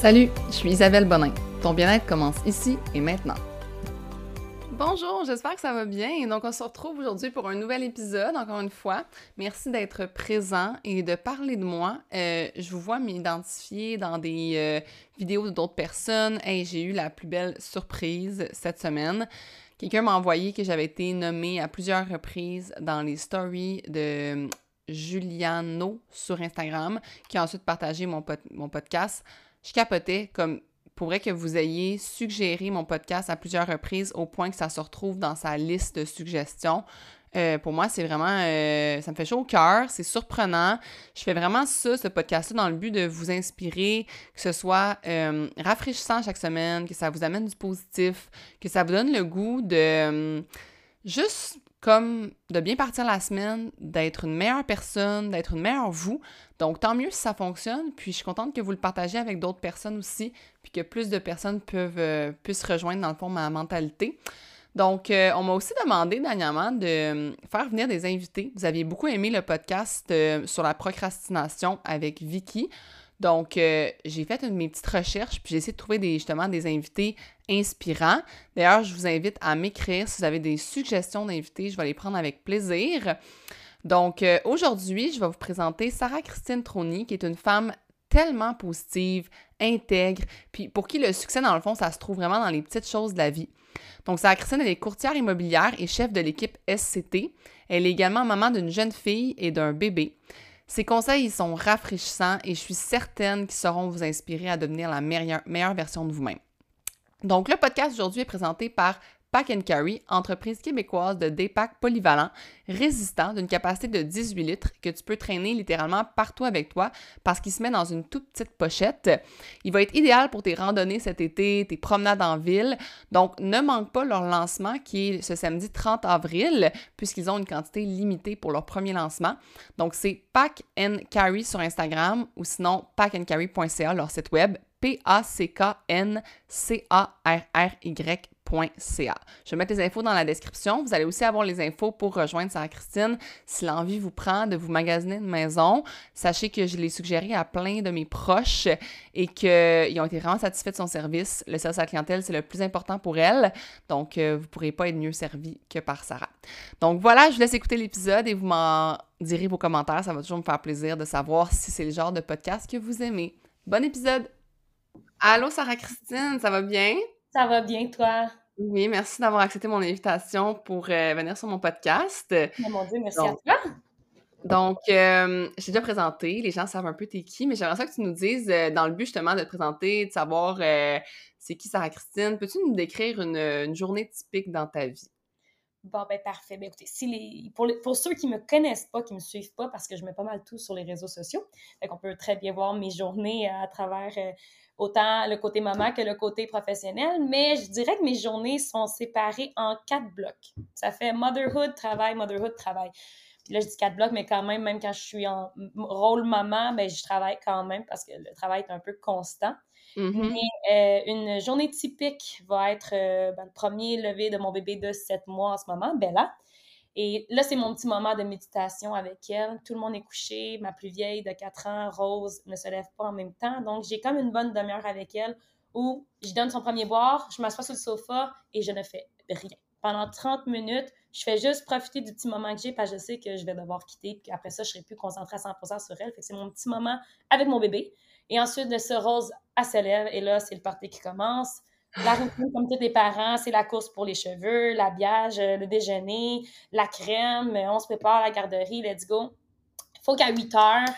Salut, je suis Isabelle Bonin. Ton bien-être commence ici et maintenant. Bonjour, j'espère que ça va bien. Donc, on se retrouve aujourd'hui pour un nouvel épisode, encore une fois. Merci d'être présent et de parler de moi. Euh, je vous vois m'identifier dans des euh, vidéos d'autres personnes. Hey, j'ai eu la plus belle surprise cette semaine. Quelqu'un m'a envoyé que j'avais été nommée à plusieurs reprises dans les stories de euh, Juliano sur Instagram, qui a ensuite partagé mon podcast je capotais comme pourrait que vous ayez suggéré mon podcast à plusieurs reprises au point que ça se retrouve dans sa liste de suggestions. Euh, pour moi, c'est vraiment. Euh, ça me fait chaud au cœur, c'est surprenant. Je fais vraiment ça, ce podcast-là, dans le but de vous inspirer, que ce soit euh, rafraîchissant chaque semaine, que ça vous amène du positif, que ça vous donne le goût de juste comme de bien partir la semaine, d'être une meilleure personne, d'être une meilleure vous. Donc, tant mieux si ça fonctionne. Puis, je suis contente que vous le partagez avec d'autres personnes aussi, puis que plus de personnes peuvent, euh, puissent rejoindre, dans le fond, ma mentalité. Donc, euh, on m'a aussi demandé dernièrement de euh, faire venir des invités. Vous aviez beaucoup aimé le podcast sur la procrastination avec Vicky. Donc, j'ai fait une, mes petites recherches, puis j'ai essayé de trouver justement des invités inspirants. D'ailleurs, je vous invite à m'écrire si vous avez des suggestions d'invités, je vais les prendre avec plaisir. Donc, euh, aujourd'hui, je vais vous présenter Sarah Christine Trony, qui est une femme tellement positive, intègre, puis pour qui le succès, dans le fond, ça se trouve vraiment dans les petites choses de la vie. Donc, Sarah Christine, elle est courtière immobilière et chef de l'équipe SCT. Elle est également maman d'une jeune fille et d'un bébé. Ces conseils, ils sont rafraîchissants et je suis certaine qu'ils sauront vous inspirer à devenir la meilleure, meilleure version de vous-même. Donc, le podcast aujourd'hui est présenté par Pack Carry, entreprise québécoise de dépack polyvalent, résistant, d'une capacité de 18 litres, que tu peux traîner littéralement partout avec toi parce qu'il se met dans une toute petite pochette. Il va être idéal pour tes randonnées cet été, tes promenades en ville. Donc, ne manque pas leur lancement qui est ce samedi 30 avril, puisqu'ils ont une quantité limitée pour leur premier lancement. Donc, c'est Pack and Carry sur Instagram ou sinon packandcarry.ca, leur site web, P-A-C-K-N-C-A-R-R-Y je vais mettre les infos dans la description. Vous allez aussi avoir les infos pour rejoindre Sarah Christine si l'envie vous prend de vous magasiner une maison. Sachez que je l'ai suggéré à plein de mes proches et qu'ils ont été vraiment satisfaits de son service. Le service à la clientèle, c'est le plus important pour elle. Donc, vous ne pourrez pas être mieux servi que par Sarah. Donc voilà, je vous laisse écouter l'épisode et vous m'en direz vos commentaires. Ça va toujours me faire plaisir de savoir si c'est le genre de podcast que vous aimez. Bon épisode! Allô, Sarah Christine, ça va bien? Ça va bien, toi? Oui, merci d'avoir accepté mon invitation pour euh, venir sur mon podcast. mon Dieu, merci à toi. Donc, euh, j'ai déjà présenté, les gens savent un peu t'es qui, mais j'aimerais ça que tu nous dises, euh, dans le but justement de te présenter, de savoir c'est qui Sarah Christine, peux-tu nous décrire une, journée typique dans ta vie? Bon, ben parfait. Ben, écoutez, si les, pour, pour, ceux qui me connaissent pas, qui me suivent pas, parce que je mets pas mal tout sur les réseaux sociaux, on peut très bien voir mes journées à travers autant le côté maman que le côté professionnel, mais je dirais que mes journées sont séparées en quatre blocs. Ça fait motherhood, travail, motherhood, travail. Puis là, je dis quatre blocs, mais quand même, même quand je suis en rôle maman, ben, je travaille quand même parce que le travail est un peu constant. Mais euh, une journée typique va être euh, ben, le premier lever de mon bébé de sept mois en ce moment, Bella. Et là, c'est mon petit moment de méditation avec elle. Tout le monde est couché. Ma plus vieille de 4 ans, Rose, ne se lève pas en même temps. Donc, j'ai comme une bonne demi-heure avec elle où je donne son premier boire, je m'assois sur le sofa et je ne fais rien. Pendant 30 minutes, je fais juste profiter du petit moment que j'ai parce que je sais que je vais devoir quitter. Puis après ça, je serai plus concentrée à 100% sur elle. C'est mon petit moment avec mon bébé. Et ensuite, de ce Rose, à se lève. Et là, c'est le party qui commence. La routine, comme tous les parents, c'est la course pour les cheveux, l'habillage, euh, le déjeuner, la crème, euh, on se prépare à la garderie, let's go. Il faut qu'à 8 heures,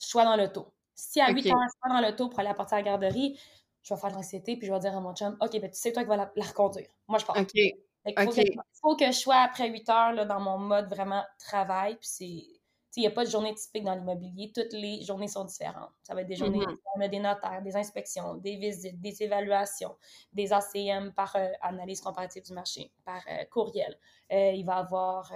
je sois dans l'auto. Si à 8 heures, je suis dans l'auto pour aller apporter à la garderie, je vais faire l'anxiété, puis je vais dire à mon chum, OK, ben tu sais, toi qui vas la, la reconduire. Moi, je pars. OK. Il faut, que, faut, que, je sois après 8 heures là, dans mon mode vraiment travail, puis c'est il n'y a pas de journée typique dans l'immobilier. Toutes les journées sont différentes. Ça va être des journées, on a des notaires, des inspections, des visites, des évaluations, des ACM par euh, analyse comparative du marché, par euh, courriel. Euh, il va y avoir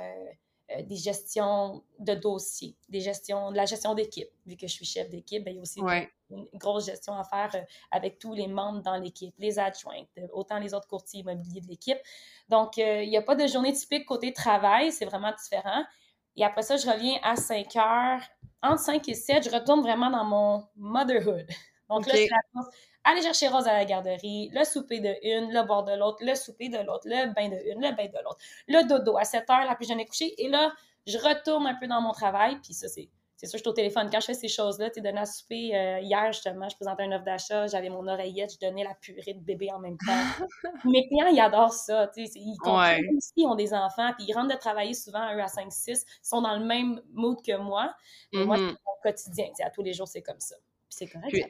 des gestions de dossiers, des gestions, de la gestion d'équipe. Vu que je suis chef d'équipe, ben, il y a aussi une, grosse gestion à faire avec tous les membres dans l'équipe, les adjointes, autant les autres courtiers immobiliers de l'équipe. Donc, il n'y a pas de journée typique côté travail, c'est vraiment différent. Et après ça, je reviens à 5 heures. Entre 5 et 7, je retourne vraiment dans mon motherhood. Donc là, c'est la course. Aller chercher Rose à la garderie, le souper de une, le bord de l'autre, le souper de l'autre, le bain de une, le bain de l'autre, le dodo à 7 heures, la plus jeune est couchée. Et là, je retourne un peu dans mon travail, puis ça, c'est c'est sûr, je suis au téléphone. Quand je fais ces choses-là, tu donné à souper euh, hier, justement, je présentais un offre d'achat, j'avais mon oreillette, je donnais la purée de bébé en même temps. Mes clients, ils adorent ça. Ils comprennent aussi, ils ont des enfants, puis ils rentrent de travailler souvent, eux, à 5-6, ils sont dans le même mood que moi. Moi, c'est mm-hmm. mon quotidien. À tous les jours, c'est comme ça. Puis c'est correct. Puis,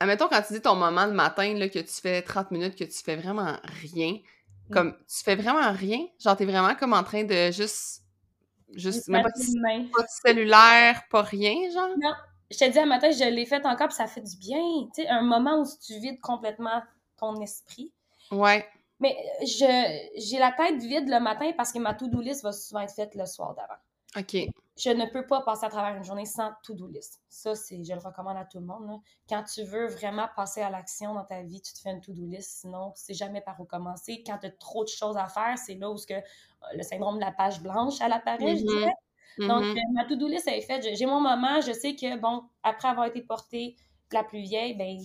admettons, quand tu dis ton moment de matin, là, que tu fais 30 minutes, que tu fais vraiment rien, mm. comme tu fais vraiment rien, genre, t'es vraiment comme en train de juste Juste, même pas de, pas de, cellulaire, pas rien, genre? Non. Je te dis, à matin, je l'ai fait encore, puis ça fait du bien. Tu sais, un moment où tu vides complètement ton esprit. Ouais. Mais je j'ai la tête vide le matin parce que ma to-do list va souvent être faite le soir d'avant. OK. Je ne peux pas passer à travers une journée sans to-do list. Ça, c'est, je le recommande à tout le monde. Quand tu veux vraiment passer à l'action dans ta vie, tu te fais une to-do list. Sinon, tu sais jamais par où commencer. Quand tu as trop de choses à faire, c'est là où que, euh, le syndrome de la page blanche, apparaît, je mm-hmm. dirais. Donc, mm-hmm. euh, ma to-do list, elle est faite. J'ai mon moment. Je sais que, bon, après avoir été portée la plus vieille, ben,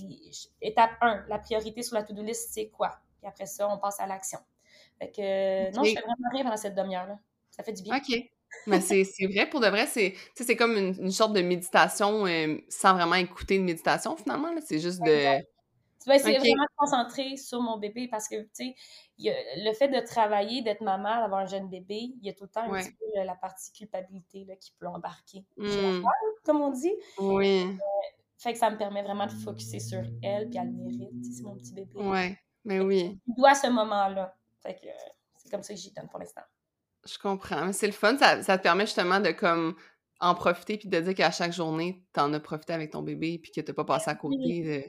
étape 1, la priorité sur la to-do list, c'est quoi? Puis après ça, on passe à l'action. Fait que, non, je fais vraiment rien pendant cette demi-heure-là. Ça fait du bien. OK. Mais c'est vrai, pour de vrai, c'est comme une, sorte de méditation euh, sans vraiment écouter une méditation finalement. C'est juste de. Tu vas essayer vraiment de concentrer sur mon bébé parce que, tu sais, le fait de travailler, d'être maman, d'avoir un jeune bébé, il y a tout le temps un petit peu la partie culpabilité là, qui peut embarquer. Mmh. comme on dit. Oui. Euh, fait que ça me permet vraiment de focuser sur elle, puis elle le mérite. C'est mon petit bébé. Oui, mais oui. Il doit ce moment-là. Fait que c'est comme ça que j'y donne pour l'instant. Je comprends. Mais c'est le fun. Ça, te permet justement de comme en profiter puis de dire qu'à chaque journée, tu en as profité avec ton bébé puis que t'as pas passé à côté de...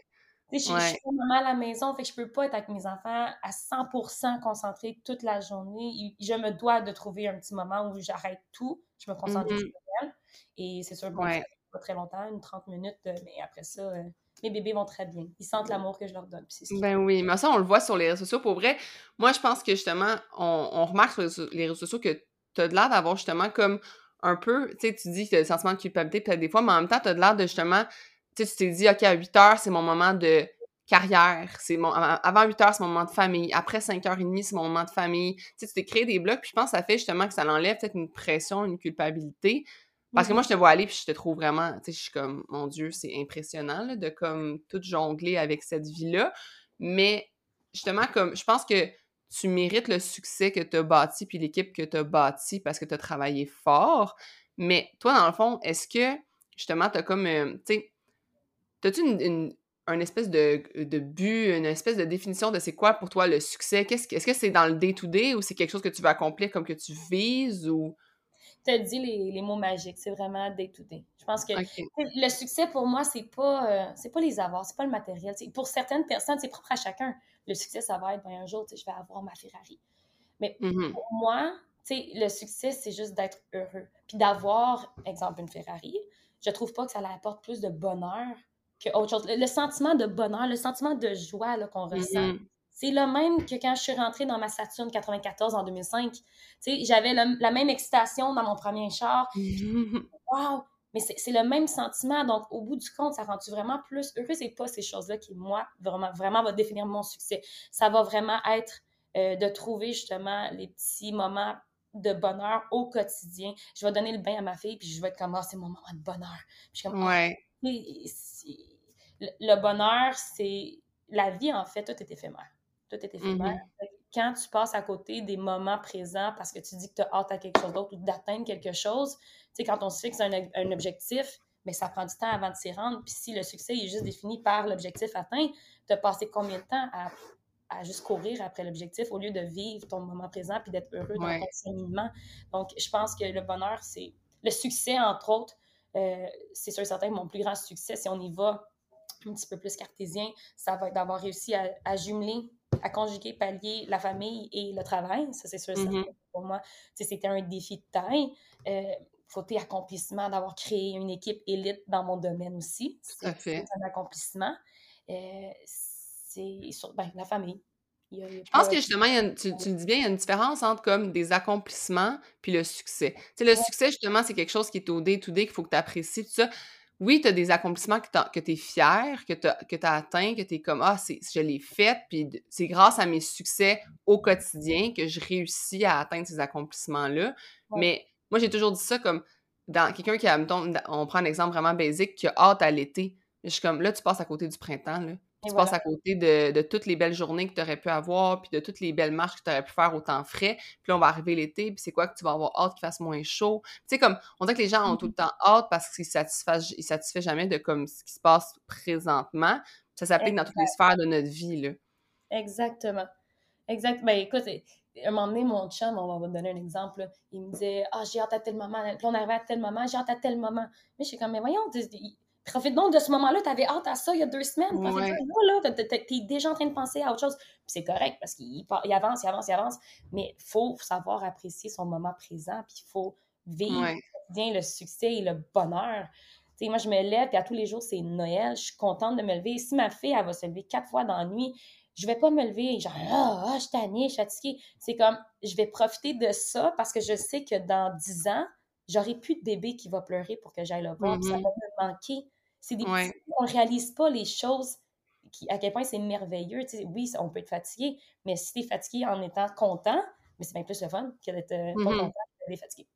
Je, suis maman à la maison, fait que je peux pas être avec mes enfants à 100% concentrée toute la journée. Je me dois de trouver un petit moment où j'arrête tout, je me concentre mm-hmm. sur elle. Et c'est sûr, bon, pas très longtemps, une 30 minutes, euh, mais après ça, euh, mes bébés vont très bien. Ils sentent l'amour que je leur donne. ben oui, mais ça, on le voit sur les réseaux sociaux. Pour vrai, moi, je pense que justement, on, remarque sur les réseaux sociaux que tu as l'air d'avoir justement comme un peu, tu sais, tu dis que tu as le sentiment de culpabilité peut-être des fois, mais en même temps, tu as l'air de justement, tu sais, tu t'es dit, OK, à 8 heures, c'est mon moment de carrière, c'est mon avant 8 heures, c'est mon moment de famille, après 5h30, c'est mon moment de famille. Tu sais, tu t'es créé des blocs, puis je pense que ça fait justement que ça enlève peut-être une pression, une culpabilité. Parce que moi, je te vois aller, puis je te trouve vraiment, tu sais, je suis comme, mon Dieu, c'est impressionnant, de comme tout jongler avec cette vie-là. Mais justement, comme, je pense que tu mérites le succès que tu as bâti, puis l'équipe que tu as bâti parce que tu as travaillé fort. Mais toi, dans le fond, est-ce que, justement, tu as comme, euh, tu sais, as-tu une, une, espèce de, de, but, une espèce de définition de c'est quoi pour toi le succès? Est-ce que c'est dans le day-to-day ou c'est quelque chose que tu veux accomplir comme que tu vises ou tu as dit les, les, mots magiques, c'est vraiment day to day. Je pense que le succès pour moi, c'est pas euh, c'est pas les avoirs, c'est pas le matériel. Pour certaines personnes, c'est propre à chacun. Le succès, ça va être ben, un jour, je vais avoir ma Ferrari. Mais mm-hmm. pour moi, le succès, c'est juste d'être heureux. Puis d'avoir, exemple, une Ferrari, je trouve pas que ça apporte plus de bonheur que autre chose. Le, sentiment de bonheur, le sentiment de joie qu'on ressent, mm-hmm. C'est le même que quand je suis rentrée dans ma Saturn 94 en 2005. Tu sais, j'avais la même excitation dans mon premier char. wow! Mais c'est le même sentiment. Donc, au bout du compte, ça rend-tu vraiment plus heureux? C'est pas ces choses-là qui, moi, vraiment, vraiment va définir mon succès. Ça va vraiment être euh, de trouver justement les petits moments de bonheur au quotidien. Je vais donner le bain à ma fille, puis je vais être comme, oh, c'est mon moment de bonheur. je suis comme, ouais. le bonheur, c'est la vie, en fait, tout est éphémère tout est éphémère. Mm-hmm. Quand tu passes à côté des moments présents parce que tu dis que tu as hâte à quelque chose d'autre ou d'atteindre quelque chose, tu sais, quand on se fixe un, un objectif, mais ça prend du temps avant de s'y rendre. Puis si le succès est juste défini par l'objectif atteint, tu as passé combien de temps à, à juste courir après l'objectif au lieu de vivre ton moment présent puis d'être heureux dans ton cheminement? Donc, je pense que le bonheur, c'est le succès, entre autres, euh, c'est sûr et certain que mon plus grand succès, si on y va un petit peu plus cartésien, ça va être d'avoir réussi à, à jumeler à conjuguer, pallier la famille et le travail. Ça, c'est sûr, mm pour moi, c'était un défi de taille. Euh, côté accomplissement d'avoir créé une équipe élite dans mon domaine aussi. C'est un accomplissement. Euh, c'est ben, la famille. je pense que justement, tu, le dis bien, il y a une différence entre comme des accomplissements puis le succès. Tu sais, le succès, justement, c'est quelque chose qui est au day-to-day, qu'il faut que tu apprécies, tout ça. Oui, tu as des accomplissements que tu es fier, que tu as, atteint, que tu es comme Ah, je l'ai fait, puis c'est grâce à mes succès au quotidien que je réussis à atteindre ces accomplissements-là. Mais moi, j'ai toujours dit ça comme dans quelqu'un qui a, on prend un exemple vraiment basique, qui a hâte à l'été. Je suis comme là, tu passes à côté du printemps, là tu passes à côté de, toutes les belles journées que tu aurais pu avoir, puis de toutes les belles marches que tu aurais pu faire au temps frais. Puis là, on va arriver l'été, puis c'est quoi que tu vas avoir hâte qu'il fasse moins chaud? Tu sais, comme, on dirait que les gens ont tout le mmh temps hâte parce qu'ils ne satisfait jamais de comme ce qui se passe présentement. Ça s'applique dans toutes les sphères de notre vie, là. Exactement. Exactement. Ben, écoute, un moment donné, mon chum, on va donner un exemple, il me disait Ah, j'ai hâte à tel moment. Puis on arrivait à tel moment, j'ai hâte à tel moment. Mais je suis comme, mais voyons, profite donc de ce moment-là, tu avais hâte à ça il y a deux semaines. Ouais. là, t'es déjà en train de penser à autre chose. c'est correct parce qu'il avance, il avance, il avance. Mais il faut savoir apprécier son moment présent, puis il faut vivre bien le succès et le bonheur. moi, je me lève, puis à tous les jours, c'est Noël. Je suis contente de me lever. Si ma fille, elle va se lever quatre fois dans la nuit, je vais pas me lever, genre, ah, oh, je suis tannée, je suis fatiguée. C'est comme, je vais profiter de ça parce que je sais que dans dix ans, j'aurai plus de bébé qui va pleurer pour que j'aille le voir. Ça mm-hmm. va me manquer. C'est des on réalise pas les choses qui, à quel point c'est merveilleux. oui, on peut être fatigué, mais si tu es fatigué en étant content, mais c'est bien plus le fun que d'être euh, pas mmh content d'être fatigué.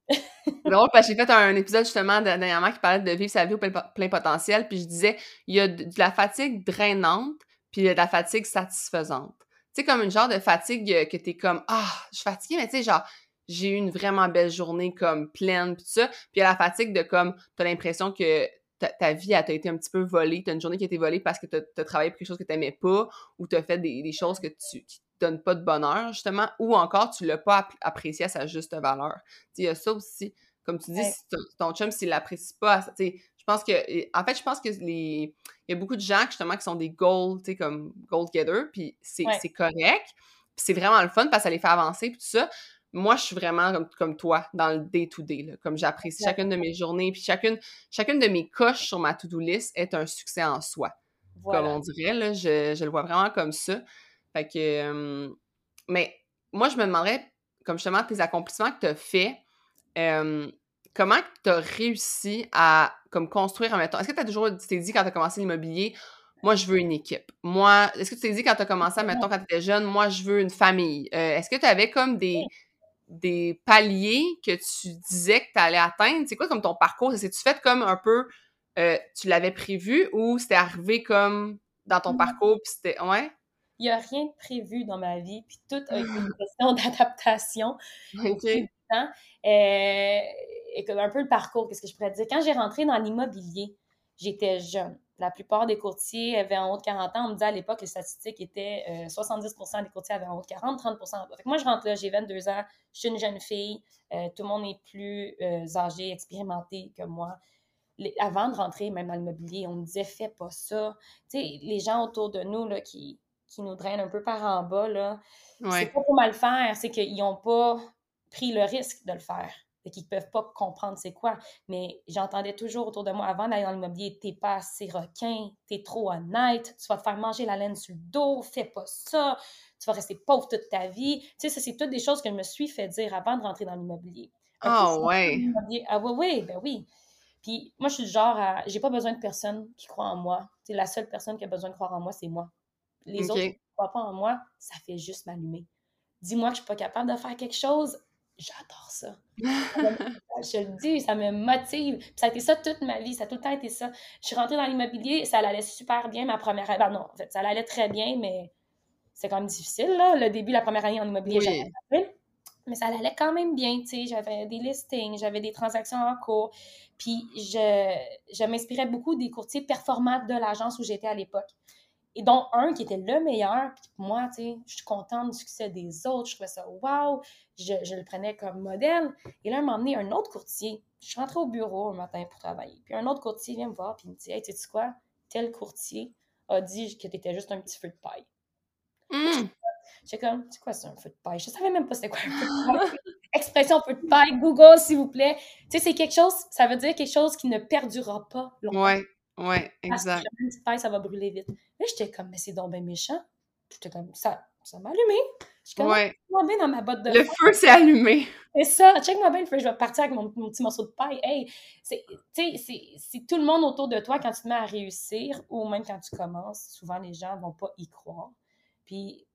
drôle parce que j'ai fait un épisode justement dernièrement qui parlait de vivre sa vie au plein, potentiel, puis je disais, il y a de, la fatigue drainante, puis il y a de la fatigue satisfaisante. Tu sais, comme une genre de fatigue euh, que tu es comme, ah, je suis fatiguée, mais tu sais, genre, j'ai eu une vraiment belle journée comme pleine, puis tout ça. Puis il y a la fatigue de comme, tu as l'impression que ta, vie a été un petit peu volée, tu as une journée qui a été volée parce que tu as, travaillé pour quelque chose que tu n'aimais pas ou tu as fait des, choses que tu, qui te donnent pas de bonheur, justement, ou encore tu l'as pas apprécié à sa juste valeur. Il y a ça aussi. Comme tu dis, si ton, chum, s'il l'apprécie pas, je pense que, en fait, je pense que les, il y a beaucoup de gens, justement, qui sont des gold, tu sais, comme gold getter, puis c'est correct, puis c'est vraiment le fun parce que ça les fait avancer, puis tout ça moi, je suis vraiment comme, comme toi dans le day-to-day. comme j'apprécie chacune de mes journées, puis chacune, chacune de mes coches sur ma to-do list est un succès en soi. Comme on dirait, là, je, je, le vois vraiment comme ça. Fait que. mais moi, je me demanderais, comme justement, tes accomplissements que tu as faits, comment tu as réussi à comme construire, temps est-ce que tu as toujours, tu t'es dit quand tu as commencé l'immobilier, moi, je veux une équipe. Moi, est-ce que tu t'es dit quand tu as commencé, mettons, quand tu étais jeune, moi, je veux une famille? Euh, est-ce que tu avais comme des, des paliers que tu disais que tu allais atteindre? C'est quoi comme ton parcours? C'est-tu fait comme un peu, euh, tu l'avais prévu ou c'était arrivé comme dans ton parcours puis c'était, ouais? Il n'y a rien de prévu dans ma vie, puis tout a été une question d'adaptation. OK. Euh, et comme un peu le parcours, qu'est-ce que je pourrais dire? Quand j'ai rentré dans l'immobilier, j'étais jeune la plupart des courtiers avaient en haut de 40 ans. On me disait à l'époque, les statistiques étaient 70% euh, des courtiers avaient en haut de 40, 30 en bas. moi, je rentre là, j'ai 22 ans, je suis une jeune fille, euh, tout le monde est plus euh, âgé, expérimenté que moi. avant de rentrer même dans l'immobilier, on me disait, fais pas ça. Tu sais, les gens autour de nous là, qui, qui nous drainent un peu par en bas, là, c'est pas pour mal faire, c'est qu'ils n'ont pas pris le risque de le faire et qu'ils ne peuvent pas comprendre c'est quoi. Mais j'entendais toujours autour de moi, avant d'aller dans l'immobilier, t'es pas assez requin, t'es trop honnête, tu vas te faire manger la laine sur le dos, fais pas ça, tu vas rester pauvre toute ta vie. Tu sais, ça, c'est toutes des choses que je me suis fait dire avant de rentrer dans l'immobilier. Ah ouais. Ah oui, oui, ben oui. Puis moi, je suis du genre à. J'ai pas besoin de personne qui croit en moi. C'est la seule personne qui a besoin de croire en moi, c'est moi. Les autres qui ne croient pas en moi, ça fait juste m'allumer. Dis-moi que je suis pas capable de faire quelque chose, j'adore ça. je le dis, ça me motive. ça a été ça toute ma vie, ça a tout le temps été ça. Je suis rentrée dans l'immobilier, ça allait super bien ma première année. Ben non, en fait, ça allait très bien, mais c'est quand même difficile, là. Le début, la première année en immobilier, j'avais mais ça allait quand même bien, tu sais, j'avais des listings, j'avais des transactions en cours, puis je, je m'inspirais beaucoup des courtiers performants de l'agence où j'étais à l'époque et dont un qui était le meilleur. Puis moi, tu sais, je suis contente du succès des autres. Je trouvais ça wow. Je, je le prenais comme modèle. Et là, il m'a emmené un autre courtier. Je suis rentrée au bureau un matin pour travailler. Puis un autre courtier vient me voir puis il me dit Hey, tu sais quoi? Tel courtier a dit que tu étais juste un petit feu de paille. Mmh. J'étais comme, c'est quoi ça, un feu de paille? Je savais même pas c'était quoi un feu de paille. Expression feu de paille, Google, s'il vous plaît. Tu sais, c'est quelque chose, ça veut dire quelque chose qui ne perdurera pas longtemps. Ouais. Ouais, exact. Parce que une petite paille, ça va brûler vite. Là, j'étais comme, mais c'est donc bien méchant. J'étais comme, ça, ça m'a allumé. Je comme, bien dans ma botte de Le feu s'est allumé. C'est ça, check-moi bien le feu, je vais partir avec mon, petit morceau de paille. Hey, c'est, c'est tout le monde autour de toi quand tu te mets à réussir ou même quand tu commences, souvent les gens vont pas y croire. Puis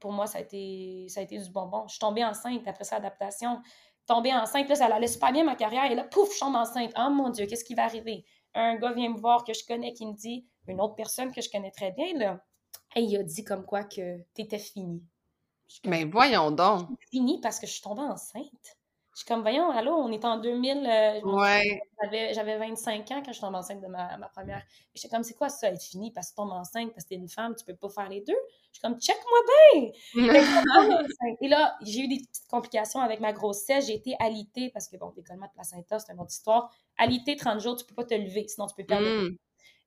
pour moi, ça a été, ça a été du bonbon. Je suis tombée enceinte après sa adaptation. Tombée enceinte, là, ça allait super bien ma carrière. Et là, pouf, je tombe enceinte. Oh mon Dieu, qu'est-ce qui va arriver? Un gars vient me voir que je connais qui me dit, une autre personne que je connais très bien, là, et il a dit comme quoi que t'étais fini. Mais voyons donc. Fini parce que je suis tombée enceinte. Je suis comme, voyons, allô, on est en 2000. Euh, ouais. J'avais 25 ans quand je suis tombée enceinte de ma, ma première. J'étais comme, c'est quoi ça, être fini parce que tu tombes enceinte, parce que t'es une femme, tu peux pas faire les deux? Je suis comme, check-moi bien! et là, j'ai eu des petites complications avec ma grossesse. J'ai été alitée parce que, bon, décollement de placenta, c'est une autre histoire. Alitée 30 jours, tu peux pas te lever, sinon tu peux perdre. Mm.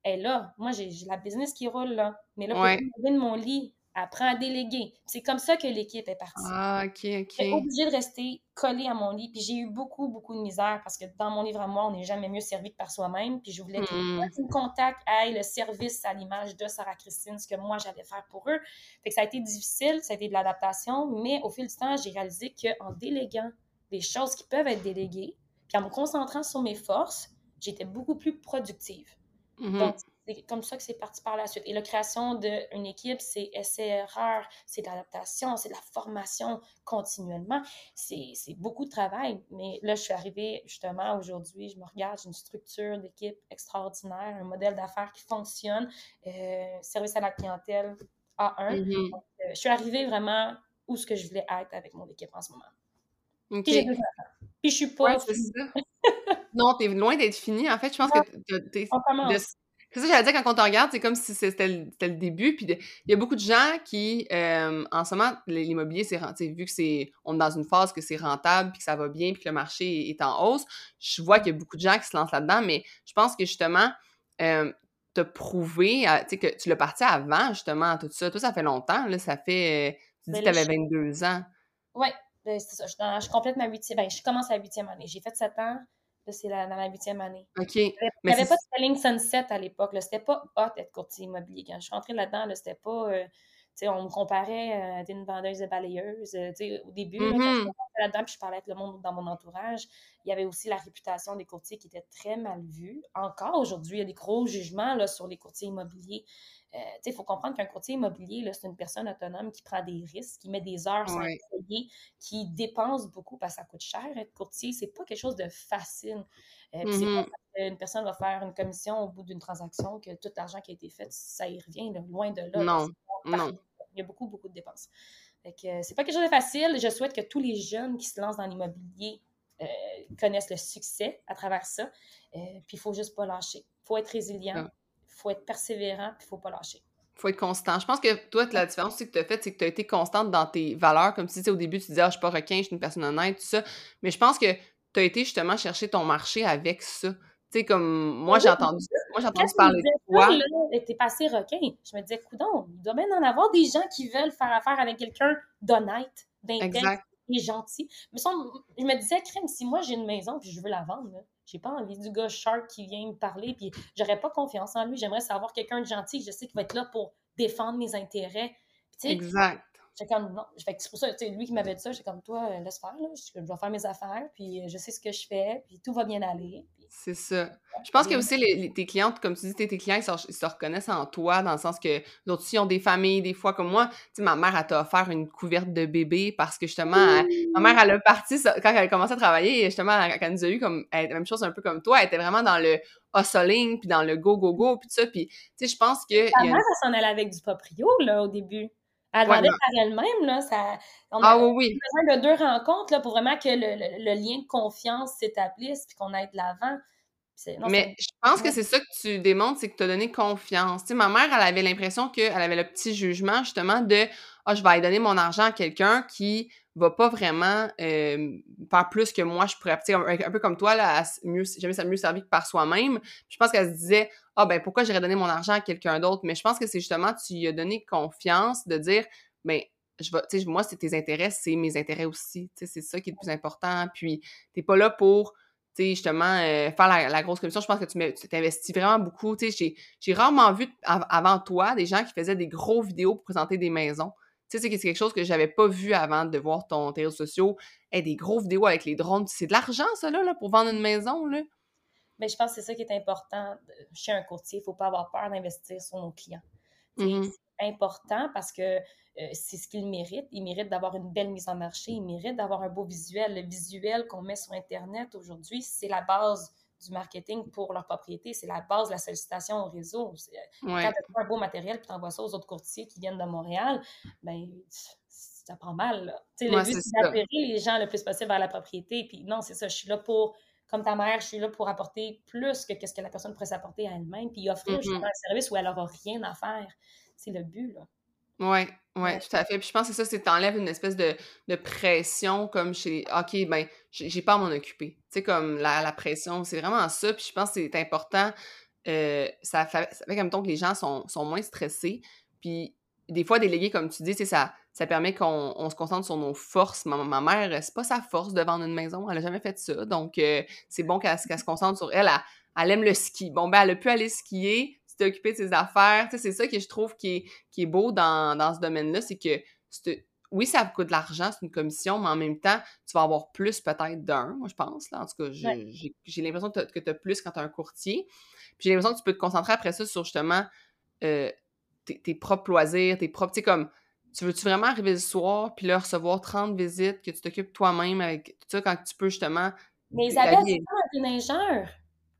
Et là, moi, j'ai la business qui roule, là. Mais là, pour me lever de mon lit, apprends à déléguer. C'est comme ça que l'équipe est partie. Ah, OK, OK. J'étais obligée de rester collée à mon lit. Puis j'ai eu beaucoup, beaucoup de misère parce que dans mon livre à moi, on n'est jamais mieux servi que par soi-même. Puis je voulais que mmh. le contact aille le service à l'image de Sarah Christine, ce que moi j'allais faire pour eux. Fait que ça a été difficile, ça a été de l'adaptation, mais au fil du temps, j'ai réalisé qu'en déléguant des choses qui peuvent être déléguées, puis en me concentrant sur mes forces, j'étais beaucoup plus productive. Mmh Donc, c'est comme ça que c'est parti par la suite. Et la création d'une équipe, c'est essai-erreur, c'est de l'adaptation, c'est de la formation continuellement. C'est beaucoup de travail. Mais là, je suis arrivée justement aujourd'hui, je me regarde, j'ai une structure d'équipe extraordinaire, un modèle d'affaires qui fonctionne, euh, service à la clientèle A1. Mm-hmm. Euh, je suis arrivée vraiment où ce que je voulais être avec mon équipe en ce moment. Puis je suis pas. non, t'es loin d'être fini. En fait, je pense que t'es c'est ça que j'allais dire quand on te regarde, c'est comme si c'était le, début. Puis il y a beaucoup de gens qui, euh, en ce moment, l'immobilier, c'est vu que c'est on est dans une phase que c'est rentable, puis que ça va bien, puis que le marché est en hausse. Je vois qu'il y a beaucoup de gens qui se lancent là-dedans, mais je pense que justement, euh, te prouvé, tu sais, que tu l'as parti avant, justement, tout ça. Toi, ça fait longtemps, là, ça fait. Tu dis que tu avais 22 ans. Oui, ben, c'est ça. Je, je complète ma huitième. Ben, je commence la huitième année. J'ai fait sept ans c'est dans la huitième année. OK. Il n'y avait pas de selling sunset à l'époque. C'était pas hot d'être courtier immobilier. Quand je suis rentrée là-dedans, c'était pas. Euh, on me comparait à une vendeuse de balayeuse. au début, quand je mm-hmm. suis là-dedans, puis je parlais avec le monde dans mon entourage, il y avait aussi la réputation des courtiers qui était très mal vue. Encore aujourd'hui, il y a des gros jugements là, sur les courtiers immobiliers. Euh, il faut comprendre qu'un courtier immobilier, c'est une personne autonome qui prend des risques, qui met des heures sans payer, qui dépense beaucoup parce que ça coûte cher être courtier. C'est pas quelque chose de facile. Euh, c'est pas mm-hmm. une personne va faire une commission au bout d'une transaction que tout l'argent qui a été fait, ça y revient loin de là. Non, non. Il y a beaucoup, beaucoup de dépenses. Fait que c'est pas quelque chose de facile. Je souhaite que tous les jeunes qui se lancent dans l'immobilier euh, connaissent le succès à travers ça. puis il faut juste pas lâcher. Il faut être résilient faut être persévérant, puis il faut pas lâcher. faut être constant. Je pense que toi, la différence que tu as faite, c'est que tu as été constante dans tes valeurs. Comme si au début, tu disais, ah, je suis pas requin, je suis une personne honnête, tout ça. Mais je pense que tu as été justement chercher ton marché avec ça. Tu sais, comme moi, j'ai entendu, moi, j'ai entendu parler de toi. T'es passé requin. Je me disais, coudon, il doit bien en avoir des gens qui veulent faire affaire avec quelqu'un d'honnête, d'intègre et gentil. Mais je me disais, crème, si moi j'ai une maison puis je veux la vendre, j'ai pas envie du gars shark qui vient me parler, puis j'aurais pas confiance en lui. J'aimerais savoir quelqu'un de gentil, je sais qu'il va être là pour défendre mes intérêts. exact. J'étais comme, non. c'est pour ça, tu sais, lui qui m'avait dit ça, j'étais comme, toi, euh, laisse faire, là. Je, dois faire mes affaires, puis euh, je sais ce que je fais, puis tout va bien aller. C'est ça. Je pense que aussi, les, tes clientes, comme tu dis, tes, clients, ils se, reconnaissent en toi, dans le sens que d'autres aussi ont des familles, des fois, comme moi. Tu sais, ma mère, elle t'a offert une couverte de bébé parce que justement, ma mère, elle a parti, quand elle a commencé à travailler, justement, quand elle nous a eu comme, la même chose un peu comme toi, elle était vraiment dans le hustling, puis dans le go, go, go, puis tout ça. Puis, tu sais, je pense que. Ta mère, elle s'en allait avec du proprio, là, au début? Elle vendait par elle-même, là. Ça, on a ah oui, besoin de deux rencontres, là, pour vraiment que le, le lien de confiance s'établisse, puis qu'on aille de l'avant. Mais je pense que c'est ça que tu démontres, c'est que tu as donné confiance. Tu sais, ma mère, elle avait l'impression qu'elle avait le petit jugement, justement, de Ah, je vais aller donner mon argent à quelqu'un qui va pas vraiment euh, faire plus que moi je pourrais. Tu sais, un, peu comme toi, là, mieux, jamais ça mieux servi que par soi-même. Je pense qu'elle se disait Ah, ben pourquoi j'irais donner mon argent à quelqu'un d'autre? Mais je pense que c'est justement, tu lui as donné confiance de dire Ben, je vais, tu sais, moi, c'est tes intérêts, c'est mes intérêts aussi. Tu sais, c'est ça qui est le plus important. Puis, t'es pas là pour justement, euh, faire la, grosse commission, je pense que tu t'investis vraiment beaucoup. J'ai rarement vu avant toi des gens qui faisaient des gros vidéos pour présenter des maisons. Tu sais, c'est quelque chose que j'avais pas vu avant de voir ton, tes réseaux sociaux. et des gros vidéos avec les drones. C'est de l'argent, ça, là, pour vendre une maison, là. Mais je pense que c'est ça qui est important chez un courtier. Il ne faut pas avoir peur d'investir sur nos clients. Mm-hmm. Important parce que euh, c'est ce qu'ils méritent. Ils méritent d'avoir une belle mise en marché. Ils méritent d'avoir un beau visuel. Le visuel qu'on met sur Internet aujourd'hui, c'est la base du marketing pour leur propriété. C'est la base de la sollicitation au réseau. Euh, quand tu as un beau matériel puis tu envoies ça aux autres courtiers qui viennent de Montréal, ben ça prend mal. Le but, c'est d'attirer les gens le plus possible vers la propriété. Puis non, c'est ça, je suis là pour, comme ta mère, je suis là pour apporter plus que ce que la personne pourrait s'apporter à elle-même, puis offrir mm-hmm. un service où elle n'aura rien à faire. C'est le but, là. Oui, oui, tout à fait. Puis je pense que c'est ça, c'est t'enlèves une espèce de, pression comme chez OK, ben, j'ai pas à m'en occuper. Tu sais, comme la, pression, c'est vraiment ça. Puis je pense que c'est important. Euh, ça, fait, ça fait comme que les gens sont, moins stressés. Puis des fois, déléguer, comme tu dis, ça, ça permet qu'on se concentre sur nos forces. Ma, ma mère, c'est pas sa force de vendre une maison. Elle a jamais fait ça. Donc, euh, c'est bon qu'elle se concentre sur elle. elle. elle. aime le ski. Bon, ben, elle a pu aller skier occupé de ses affaires. c'est ça que je trouve qui est, qui est beau dans, ce domaine-là, c'est que oui, ça coûte de l'argent, c'est une commission, mais en même temps, tu vas avoir plus peut-être d'un, moi je pense. Là. En tout cas, j'ai l'impression que tu as, plus quand tu as un courtier. Puis j'ai l'impression que tu peux te concentrer après ça sur justement euh, tes, propres loisirs, tes propres. Tu sais, comme, tu veux-tu vraiment arriver le soir, puis là, recevoir 30 visites, que tu t'occupes toi-même avec tout ça, quand tu peux justement. Mais Isabelle, c'est pas un déneigeur.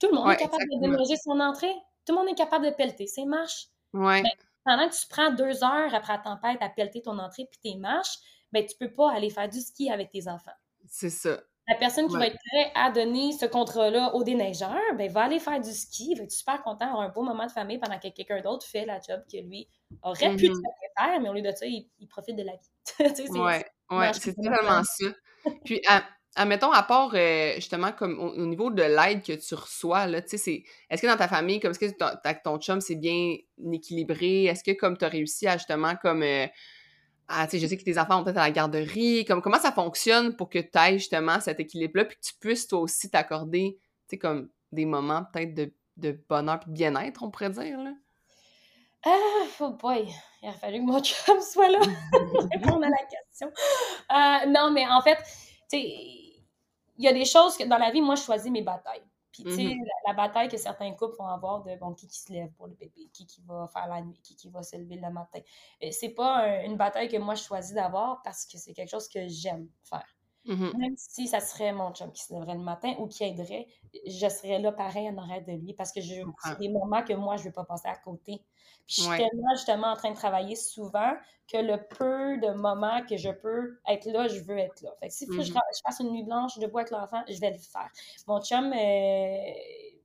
Tout le monde est capable de déneiger son entrée. Tout le monde est capable de pelleter ses marches. Ouais. Ben, pendant que tu prends deux heures après la tempête à pelleter ton entrée puis tes marches, ben, tu peux pas aller faire du ski avec tes enfants. C'est ça. La personne qui va être prête à donner ce contrat-là au déneigeur, ben, va aller faire du ski, va être super content, avoir un beau moment de famille pendant que quelqu'un d'autre fait la job que lui aurait pu mm-hmm. faire, mais au lieu de ça, il, profite de la vie. Oui, ouais, c'est totalement ça. Puis, admettons, à part euh, justement comme au, niveau de l'aide que tu reçois, là, tu sais, est-ce que dans ta famille, comme est-ce que ton, ton chum c'est bien équilibré? Est-ce que comme tu as réussi à justement comme euh, tu sais, je sais que tes enfants vont peut-être à la garderie, comme comment ça fonctionne pour que tu ailles justement cet équilibre-là, puis que tu puisses toi aussi t'accorder, tu sais, comme des moments peut-être de, de bonheur et de bien-être, on pourrait dire, là? Ah, oh boy, il a fallu que mon chum soit là pour répondre à la question. Euh, non, mais en fait, il y a des choses que dans la vie, moi, je choisis mes batailles. Puis, tu sais, mm-hmm. la, bataille que certains couples vont avoir de, bon, qui qui se lève pour le bébé, qui qui va faire la nuit, qui qui va se lever le matin. Euh, c'est pas une bataille que moi, je choisis d'avoir parce que c'est quelque chose que j'aime faire. Mm-hmm. Même si ça serait mon chum qui se lèverait le matin ou qui aiderait, je serais là pareil en arrêt de lui parce que c'est des moments que moi, je ne veux pas passer à côté. Puis je suis tellement justement en train de travailler souvent que le peu de moments que je peux être là, je veux être là. Fait que faut que je, mm-hmm. fasse une nuit blanche debout avec l'enfant, je vais le faire. Mon chum, euh,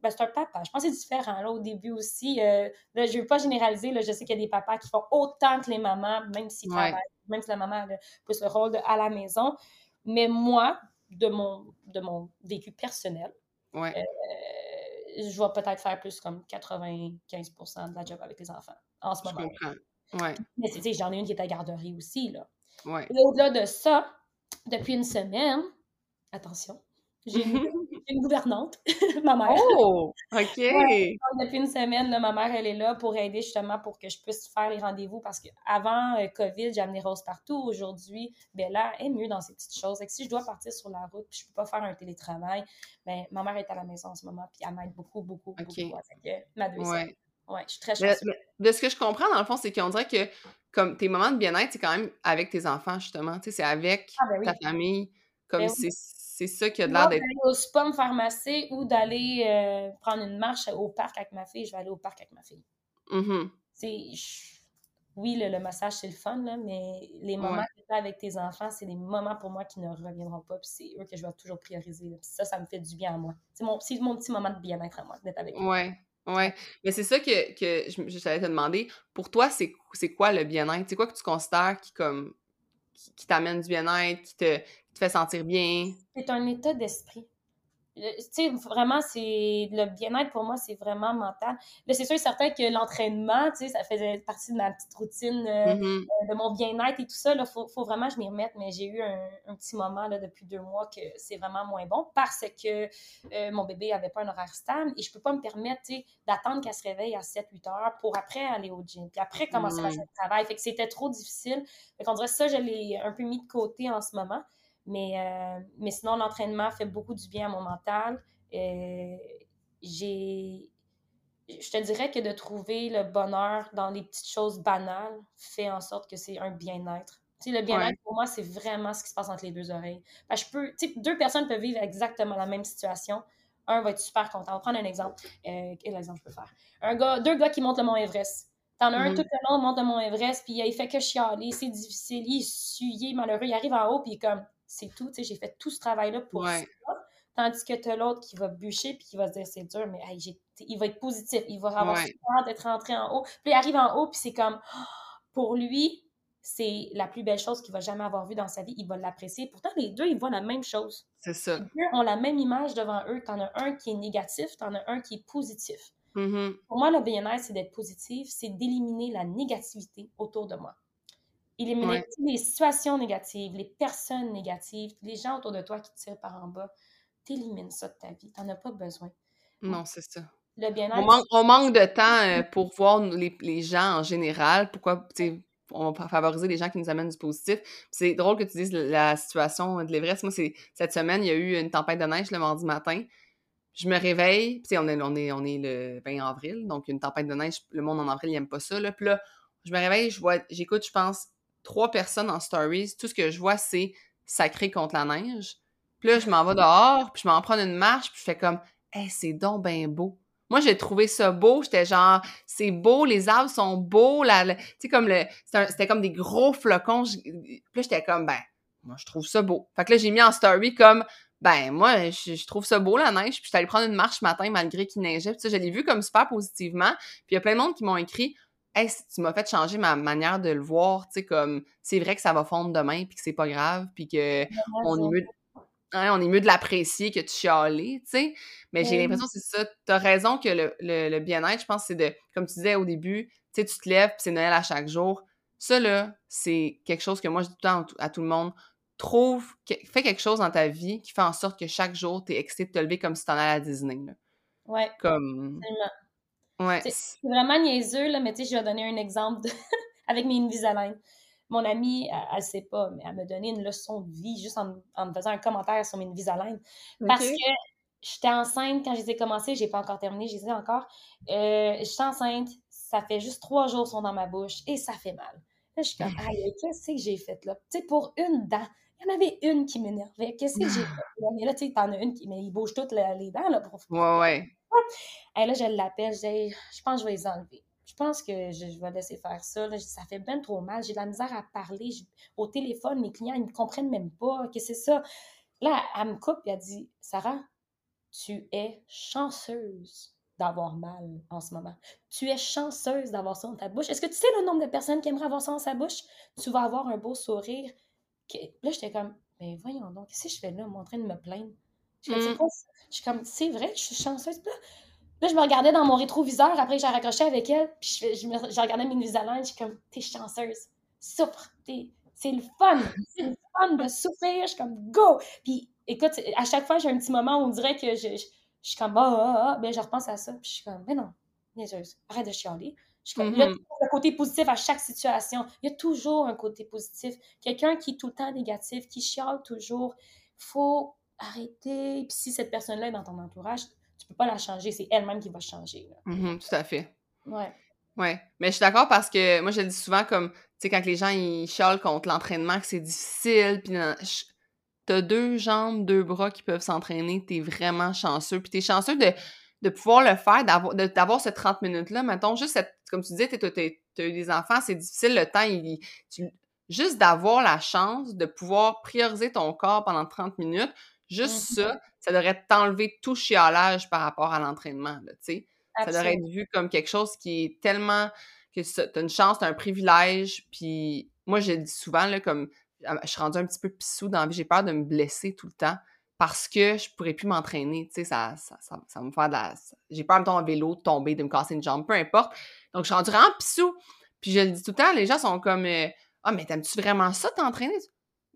ben, c'est un papa. Je pense que c'est différent là, au début aussi. Euh, là, je ne veux pas généraliser. Là, je sais qu'il y a des papas qui font autant que les mamans, même s'ils travaillent, même si la maman a plus le rôle de à la maison. Mais moi, de mon, de mon vécu personnel, euh, je vais peut-être faire plus comme 95% de la job avec les enfants en ce moment. Ouais. Mais tu sais, j'en ai une qui est à garderie aussi. Là. Ouais. Et au-delà de ça, depuis une semaine, attention, j'ai une, gouvernante, ma mère. Oh, OK. depuis une semaine, ma mère, elle est là pour aider justement pour que je puisse faire les rendez-vous parce qu'avant euh, COVID, j'ai amené Rose partout. Aujourd'hui, Bella est mieux dans ces petites choses. Et si je dois partir sur la route puis je peux pas faire un télétravail, ben, ma mère est à la maison en ce moment puis elle m'aide beaucoup, beaucoup, beaucoup. Avec, ma deuxième. Ouais. je suis très chanceuse. De, ce que je comprends, dans le fond, c'est qu'on dirait que comme tes moments de bien-être, c'est quand même avec tes enfants, justement. C'est avec ah, ben ta famille. Comme ben c'est c'est ça qui a l'air d'être. D'aller au spa me faire masser ou d'aller euh, prendre une marche au parc avec ma fille, je vais aller au parc avec ma fille. Mm-hmm. Oui, le, massage, c'est le fun, là, mais les moments que tu as avec tes enfants, c'est des moments pour moi qui ne reviendront pas. Puis c'est eux que je vais toujours prioriser. Ça, ça me fait du bien à moi. C'est mon, mon petit moment de bien-être à moi, d'être avec eux. Ouais. Ouais, mais c'est ça que, que je, je t'allais te demander. Pour toi, c'est quoi le bien-être? C'est quoi que tu considères qui, comme, qui, t'amène du bien-être, qui te, te fait sentir bien? C'est un état d'esprit. Tu sais, vraiment, c'est le bien-être pour moi, c'est vraiment mental. Là, c'est sûr et certain que l'entraînement, tu sais, ça faisait partie de ma petite routine, euh, Mm-hmm. euh, de mon bien-être et tout ça. Il faut, faut vraiment que je m'y remette, mais j'ai eu un, un petit moment là, depuis deux mois que c'est vraiment moins bon parce que euh, mon bébé avait pas un horaire stable et je peux pas me permettre, tu sais, d'attendre qu'elle se réveille à 7-8 heures pour après aller au gym, puis après commencer Mm. journée de travail. Fait que c'était trop difficile. Fait qu'on dirait ça, je l'ai un peu mis de côté en ce moment. Mais, euh, mais sinon, l'entraînement fait beaucoup du bien à mon mental. Euh, j'ai. Je te dirais que de trouver le bonheur dans les petites choses banales fait en sorte que c'est un bien-être. Le bien-être, Ouais. pour moi, c'est vraiment ce qui se passe entre les deux oreilles. Parce que je peux, deux personnes peuvent vivre exactement la même situation. Un va être super content. On va prendre un exemple. Euh, quel exemple je peux faire? Un gars, deux gars qui montent le Mont Everest. T'en as un Mhm. tout le long, monte le Mont Everest, puis il fait que chialer, c'est difficile, il est su, il est malheureux, il arrive en haut, puis il est comme, c'est tout, tu sais, j'ai fait tout ce travail-là pour Ouais. ça. Tandis que t'as l'autre qui va bûcher, puis qui va se dire, c'est dur, mais hey, il va être positif, il va avoir Ouais. hâte d'être rentré en haut. Puis il arrive en haut, puis c'est comme, pour lui, c'est la plus belle chose qu'il va jamais avoir vue dans sa vie, il va l'apprécier. Pourtant, les deux, ils voient la même chose. C'est ça. Les deux ont la même image devant eux. T'en as un qui est négatif, t'en as un qui est positif. Mhm. Pour moi, le bien-être, c'est d'être positif, c'est d'éliminer la négativité autour de moi. Éliminer Ouais. toutes les situations négatives, les personnes négatives, les gens autour de toi qui te tirent par en bas. T'élimines ça de ta vie. T'en as pas besoin. Non, c'est ça. Le On bien-être, on manque de temps euh, pour voir les, les gens en général. Pourquoi, on va favoriser les gens qui nous amènent du positif. C'est drôle que tu dises la situation de l'Everest. Moi, c'est cette semaine, il y a eu une tempête de neige le mardi matin. Je me réveille, puis on est, on, est, on est le 20 avril, donc une tempête de neige, le monde en avril, il aime pas ça. Là. Puis là, je me réveille, je vois, j'écoute, je pense, trois personnes en stories. Tout ce que je vois, c'est sacré contre la neige. Puis là, je m'en vais dehors, puis je m'en prends une marche, puis je fais comme, hey, c'est donc ben beau. Moi, j'ai trouvé ça beau. J'étais genre, c'est beau, les arbres sont beaux. La, tu sais, comme le, c'était comme des gros flocons. Je- Puis là, j'étais comme, ben, moi, je trouve ça beau. Fait que là, j'ai mis en story comme, ben, moi, je, je trouve ça beau, la neige. Puis j'étais allée prendre une marche ce matin malgré qu'il neigeait. Puis ça, je l'ai vu comme super positivement. Puis il y a plein de monde qui m'ont écrit, hey, tu m'as fait changer ma manière de le voir. Tu sais, comme, c'est vrai que ça va fondre demain, puis que c'est pas grave, puis que on est mieux, ouais, on est mieux de l'apprécier que de chialer, tu sais. Mais j'ai l'impression que c'est ça. T'as raison que le, le, le bien-être, je pense, c'est de, comme tu disais au début, tu sais, tu te lèves, puis c'est Noël à chaque jour. Ça, là, c'est quelque chose que moi, je dis tout le temps à tout- le monde. Trouve, fais quelque chose dans ta vie qui fait en sorte que chaque jour, t'es excité de te lever comme si t'en allais à Disney, là. Ouais, Comme, absolument. Ouais. C'est- vraiment niaiseux, là, mais tu sais, je vais donner un exemple de- avec mes Invisalign. Mon amie, elle, elle sait pas, mais elle m'a donné une leçon de vie juste en, en me faisant un commentaire sur mes Invisalign. Parce Ok. que j'étais enceinte quand je les ai commencés, j'ai pas encore terminé, je les ai encore. Euh, j'étais enceinte, ça fait juste trois jours sont dans ma bouche et ça fait mal. Là, je suis comme, aïe, qu'est-ce que j'ai fait là? Tu sais, pour une dent, il y en avait une qui m'énervait. Qu'est-ce que j'ai fait? là? Mais là, tu sais, t'en as une qui, mais ils bougent toutes les dents, là, pour Ouais, ouais. Et là, je l'appelle, je dis, Hey, je pense que je vais les enlever. Je pense que je, vais laisser faire ça. ça fait bien trop mal. J'ai de la misère à parler. Au téléphone, mes clients, ils ne comprennent même pas. Que c'est ça? Là, elle me coupe et elle dit, Sarah, tu es chanceuse d'avoir mal en ce moment. Tu es chanceuse d'avoir ça dans ta bouche. Est-ce que tu sais le nombre de personnes qui aimeraient avoir ça dans sa bouche? Tu vas avoir un beau sourire. Là, j'étais comme, mais voyons donc, qu'est-ce que je fais là, moi, en train de me plaindre? Je Mm. quoi ça? Je suis comme, c'est vrai, je suis chanceuse. Là, Là, je me regardais dans mon rétroviseur après que j'ai raccroché avec elle, puis je, je, me- je regardais mes Invisalign, je suis comme, t'es chanceuse, souffre, t'es- c'est le fun, c'est le fun de souffrir, je suis comme, go! Puis écoute, à chaque fois, j'ai un petit moment où on dirait que je, je, je suis comme, ah, ah, ah, ben je repense à ça, puis je suis comme, mais non, niaiseuse, arrête de chialer. Je suis comme, tu trouves le côté positif à chaque situation. Il y a toujours un côté positif. Quelqu'un qui est tout le temps négatif, qui chiale toujours, faut arrêter. Puis si cette personne-là est dans ton entourage, tu peux pas la changer, c'est elle-même qui va changer. là. Mhm, tout à fait. Ouais. Ouais, mais je suis d'accord parce que moi je le dis souvent comme tu sais quand les gens ils chialent contre l'entraînement que c'est difficile puis t'as deux jambes, deux bras qui peuvent s'entraîner, t'es vraiment chanceux puis t'es chanceux de, de pouvoir le faire, d'avoir ce 30 minutes là, mettons juste cette, comme tu disais, t'as eu des enfants, c'est difficile le temps, il, tu- juste d'avoir la chance de pouvoir prioriser ton corps pendant 30 minutes, juste Mhm. ça, ça devrait t'enlever tout chialage par rapport à l'entraînement, tu sais. Ça devrait être vu comme quelque chose qui est tellement que ça- t'as une chance, t'as un privilège. Puis moi, je le dis souvent, là, comme ah, je suis rendue un petit peu pissou dans la vie, j'ai peur de me blesser tout le temps. parce que je pourrais plus m'entraîner. Tu sais, ça, ça, ça, ça, va me faire de la. J'ai peur, mettons, en vélo, de tomber, de me casser une jambe, peu importe. Donc, je suis rendue vraiment pissou. Puis je le dis tout le temps, les gens sont comme euh, Ah, mais t'aimes-tu vraiment ça t'entraîner?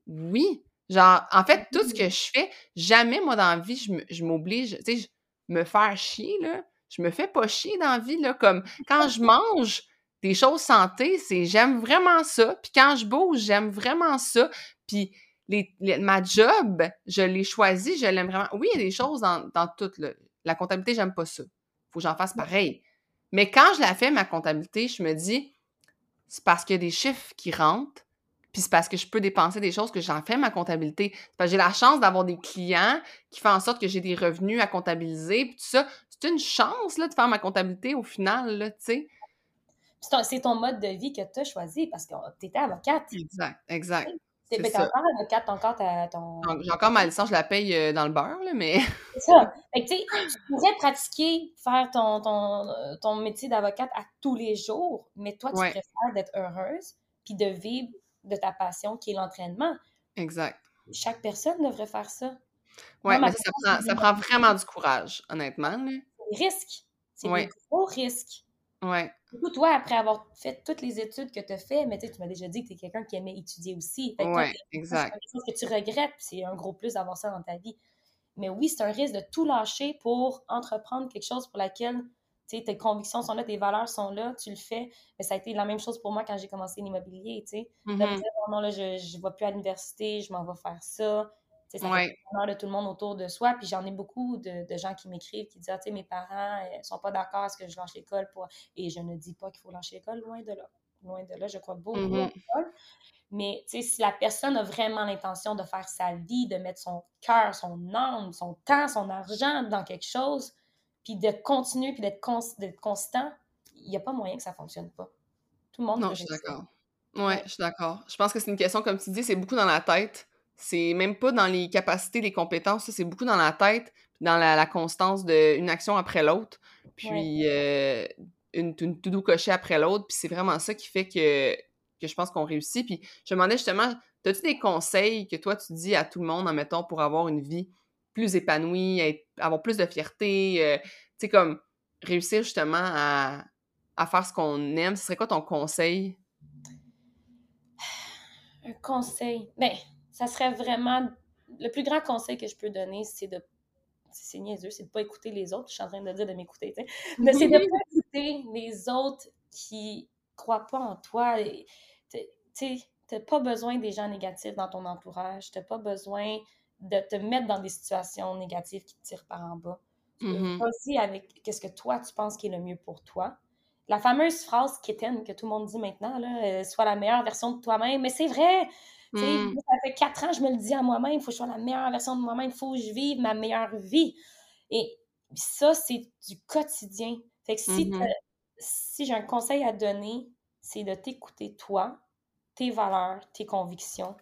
Oui. Genre, en fait, tout ce que mmh. je fais, jamais, moi, dans la vie, je m'oblige, tu sais, me faire chier, là. Je me fais pas chier dans la vie, là. Comme quand je mange des choses santé, c'est j'aime vraiment ça. Puis quand je bouge, j'aime vraiment ça. Puis les, ma job, je l'ai choisi, je l'aime vraiment. Oui, il y a des choses dans, dans tout. La comptabilité, j'aime pas ça. Faut que j'en fasse pareil. Mais quand je la fais, ma comptabilité, je me dis, c'est parce qu'il y a des chiffres qui rentrent, puis c'est parce que je peux dépenser des choses que j'en fais ma comptabilité. J'ai la chance d'avoir des clients qui font en sorte que j'ai des revenus à comptabiliser, puis tout ça. C'est une chance, là, de faire ma comptabilité au final, là, tu sais. C'est ton mode de vie que tu as choisi parce que tu étais avocate. Exact, exact. C'est encore avocate, encore ton. J'ai encore ma licence, je la paye euh, dans le beurre, là, mais. C'est ça. Fait que, tu pourrais pratiquer, faire ton, ton, euh, ton métier d'avocate à tous les jours, mais toi, tu préfères d'être heureuse puis de vivre de ta passion qui est l'entraînement. Exact. Chaque personne devrait faire ça. Oui, mais ça, prend, ça prend vraiment du courage, honnêtement. C'est des risques. C'est des gros risques. Ouais. Du coup, toi, après avoir fait toutes les études que tu as fait, mais tu m'as déjà dit que tu es quelqu'un qui aimait étudier aussi. Oui, exact. C'est quelque chose que tu regrettes, c'est un gros plus d'avoir ça dans ta vie. Mais oui, c'est un risque de tout lâcher pour entreprendre quelque chose pour laquelle tes convictions sont là, tes valeurs sont là, tu le fais. Mais ça a été la même chose pour moi quand j'ai commencé l'immobilier, tu sais. Mm-hmm. non, là, je ne vais plus à l'université, je m'en vais faire ça. ça fait de tout le monde autour de soi. Puis j'en ai beaucoup de, gens qui m'écrivent, qui disent, ah, tu sais, mes parents ne euh, sont pas d'accord à ce que je lâche l'école. Pour... Et je ne dis pas qu'il faut lâcher l'école, loin de là. Loin de là, je crois beaucoup mm-hmm. à l'école. Mais si la personne a vraiment l'intention de faire sa vie, de mettre son cœur, son âme, son temps, son argent dans quelque chose, puis de continuer, puis d'être constant, il n'y a pas moyen que ça ne fonctionne pas. Tout le monde. Non, je suis d'accord. Oui, je suis d'accord. Je pense que c'est une question, comme tu dis, c'est beaucoup dans la tête. C'est même pas dans les capacités, les compétences, c'est beaucoup dans la tête, dans la, constance d'une action après l'autre, puis euh, une, une tout doux après l'autre, puis c'est vraiment ça qui fait que, que je pense qu'on réussit. Puis je me demandais justement, as-tu des conseils que toi tu dis à tout le monde, en mettant pour avoir une vie plus épanoui, avoir plus de fierté, euh, tu sais, comme réussir justement à, faire ce qu'on aime, ce serait quoi ton conseil? Un conseil? Ben, ça serait vraiment... Le plus grand conseil que je peux donner, c'est de... C'est niaiseux, c'est de pas écouter les autres. Je suis en train de dire de m'écouter, tu sais. Mais c'est de pas écouter les autres qui croient pas en toi. Tu sais, t'as pas besoin des gens négatifs dans ton entourage. T'as pas besoin de te mettre dans des situations négatives qui te tirent par en bas. Mm Aussi avec qu'est-ce que toi, tu penses qui est le mieux pour toi. La fameuse phrase quétaine que tout le monde dit maintenant, là, euh, sois la meilleure version de toi-même. Mais c'est vrai! Mm. Ça fait quatre ans, je me le dis à moi-même, il faut que je sois la meilleure version de moi-même, il faut que je vive ma meilleure vie. Et ça, c'est du quotidien. Fait que si, mm-hmm. si j'ai un conseil à donner, c'est de t'écouter toi, tes valeurs, tes convictions,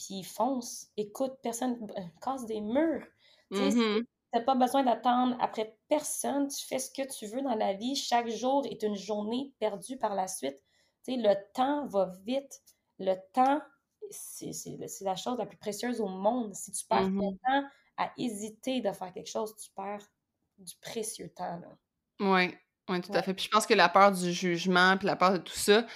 puis fonce, écoute, personne, euh, casse des murs. Tu mm-hmm. n'as pas besoin d'attendre après personne, tu fais ce que tu veux dans la vie. Chaque jour est une journée perdue par la suite. Le temps va vite. Le temps, c'est la chose la plus précieuse au monde. Si tu perds ton mm-hmm. temps à hésiter de faire quelque chose, tu perds du précieux temps. Oui, oui, tout à fait. Puis je pense que la peur du jugement, puis la peur de tout ça,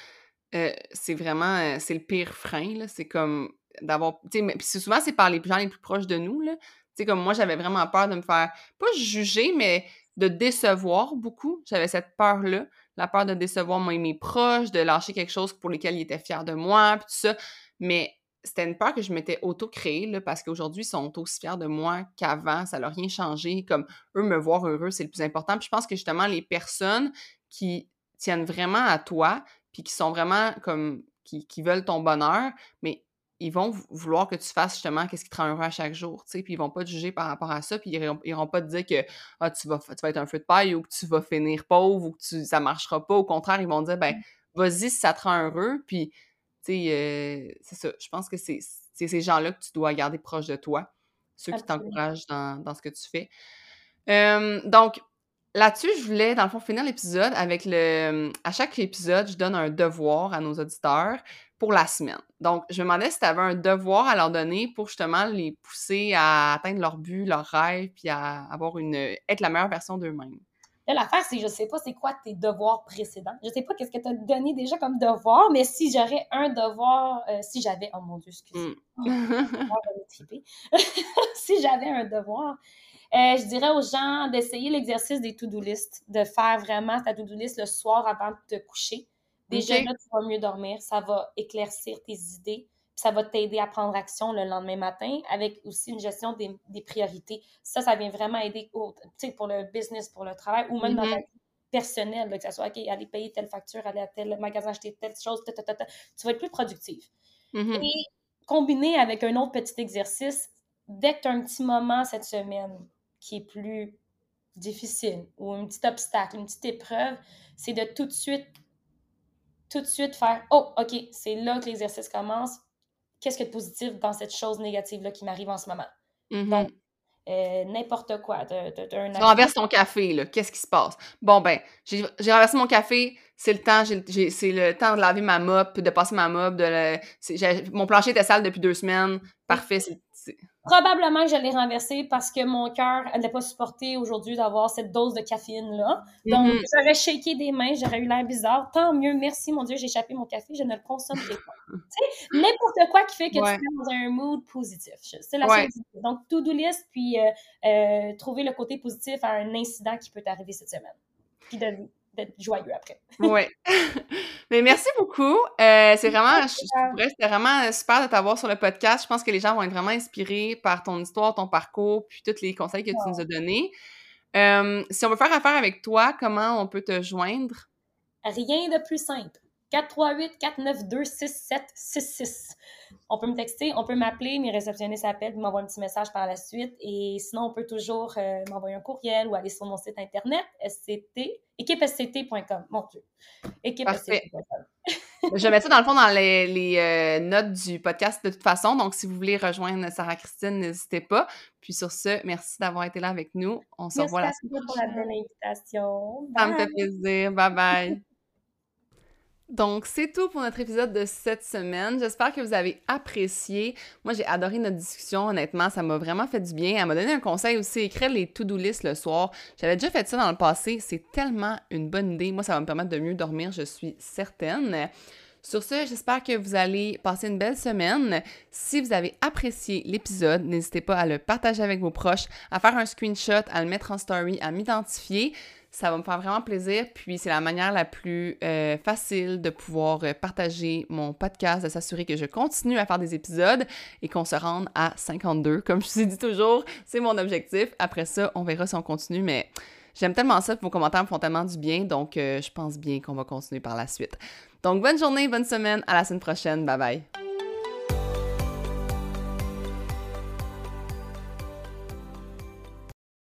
euh, c'est vraiment, euh, c'est le pire frein. C'est comme d'avoir. Souvent, c'est par les gens les plus proches de nous. Là. sais, comme moi, j'avais vraiment peur de me faire, pas juger, mais de décevoir beaucoup. J'avais cette peur-là, la peur de décevoir mes proches, de lâcher quelque chose pour lequel ils étaient fiers de moi, puis tout ça. Mais c'était une peur que je m'étais auto-créée, parce qu'aujourd'hui, ils sont aussi fiers de moi qu'avant. Ça n'a rien changé. Comme eux, me voir heureux, c'est le plus important. Puis je pense que justement, les personnes qui tiennent vraiment à toi, puis qui sont vraiment comme qui, qui, veulent ton bonheur, mais ils vont vouloir que tu fasses justement qu'est-ce qui te rend heureux à chaque jour, tu sais, puis ils vont pas te juger par rapport à ça, puis ils iront, pas te dire que ah, tu, vas, tu vas être un feu de paille ou que tu vas finir pauvre ou que tu, ça marchera pas. Au contraire, ils vont dire, ben, mmh. vas-y si ça te rend heureux, puis, tu sais, euh, c'est ça. Je pense que c'est ces gens-là que tu dois garder proche de toi, ceux qui t'encouragent dans, ce que tu fais. donc, là-dessus, je voulais, dans le fond, finir l'épisode avec le. À chaque épisode, je donne un devoir à nos auditeurs pour la semaine. Donc, je me demandais si tu avais un devoir à leur donner pour justement les pousser à atteindre leur but, leur rêve, puis à avoir une. être la meilleure version d'eux-mêmes. Là, l'affaire, c'est je sais pas c'est quoi tes devoirs précédents. Je sais pas qu'est-ce que tu as donné déjà comme devoir, mais si j'aurais un devoir, euh, si j'avais, oh mon Dieu, excusez. moi si j'avais un devoir, euh, je dirais aux gens d'essayer l'exercice des to-do list, de faire vraiment ta to-do list le soir avant de te coucher. Déjà, là, tu vas mieux dormir, ça va éclaircir tes idées, ça va t'aider à prendre action le lendemain matin avec aussi une gestion des, priorités. Ça, ça vient vraiment aider pour le business, pour le travail ou même dans ta mm-hmm. vie personnelle, que ce soit, OK, aller payer telle facture, aller à tel magasin acheter telle chose, tu vas être plus productif. Mm-hmm. Et combiné avec un autre petit exercice, dès que tu as un petit moment cette semaine qui est plus difficile ou un petit obstacle, une petite épreuve, c'est de tout de suite tout de suite faire Oh, OK, c'est là que l'exercice commence qu'est-ce qu'il y a de positif dans cette chose négative-là qui m'arrive en ce moment. Mm-hmm. Donc, euh, n'importe quoi. tu renverses ton café, là. Qu'est-ce qui se passe? Bon, ben, j'ai renversé mon café, c'est le temps, c'est le temps de laver ma mop, de passer ma mop, de mon plancher était sale depuis deux semaines. Parfait, c'est Probablement que je l'ai renversé parce que mon cœur n'allait pas supporté aujourd'hui d'avoir cette dose de caféine-là. Donc, mm-hmm. j'aurais shaké des mains, j'aurais eu l'air bizarre. Tant mieux, merci mon Dieu, j'ai échappé mon café, je ne le consomme pas. tu sais, n'importe quoi qui fait que tu es dans un mood positif. C'est la seule Donc, to-do list, puis euh, euh, trouver le côté positif à un incident qui peut t'arriver cette semaine. Puis de d'être joyeux après. oui. Mais merci beaucoup. Euh, c'est vraiment, c'était vraiment super de t'avoir sur le podcast. Je pense que les gens vont être vraiment inspirés par ton histoire, ton parcours, puis tous les conseils que tu nous as donnés. Euh, si on veut faire affaire avec toi, comment on peut te joindre? Rien de plus simple. 438-492-6766. On peut me texter, on peut m'appeler, mes réceptionnistes s'appellent, m'envoient un petit message par la suite. Et sinon, on peut toujours euh, m'envoyer un courriel ou aller sur mon site internet, sct, équipesct.com. Mon Dieu. Équipesct.com. Je mettre ça dans le fond dans les, euh, notes du podcast de toute façon. Donc, si vous voulez rejoindre Sarah Christine, n'hésitez pas. Puis sur ce, merci d'avoir été là avec nous. On se revoit la semaine prochaine. Merci pour la belle invitation. Ça me fait plaisir. Bye bye. Donc, c'est tout pour notre épisode de cette semaine. J'espère que vous avez apprécié. Moi, j'ai adoré notre discussion, honnêtement. Ça m'a vraiment fait du bien. Elle m'a donné un conseil aussi, écrire les to-do list le soir. J'avais déjà fait ça dans le passé. C'est tellement une bonne idée. Moi, ça va me permettre de mieux dormir, je suis certaine. Sur ce, j'espère que vous allez passer une belle semaine. Si vous avez apprécié l'épisode, n'hésitez pas à le partager avec vos proches, à faire un screenshot, à le mettre en story, à m'identifier. Ça va me faire vraiment plaisir. Puis c'est la manière la plus euh, facile de pouvoir euh, partager mon podcast, de s'assurer que je continue à faire des épisodes et qu'on se rende à 52. Comme je vous ai dit toujours, c'est mon objectif. Après ça, on verra si on continue, mais j'aime tellement ça, vos commentaires me font tellement du bien, donc euh, je pense bien qu'on va continuer par la suite. Donc bonne journée, bonne semaine, à la semaine prochaine, bye bye.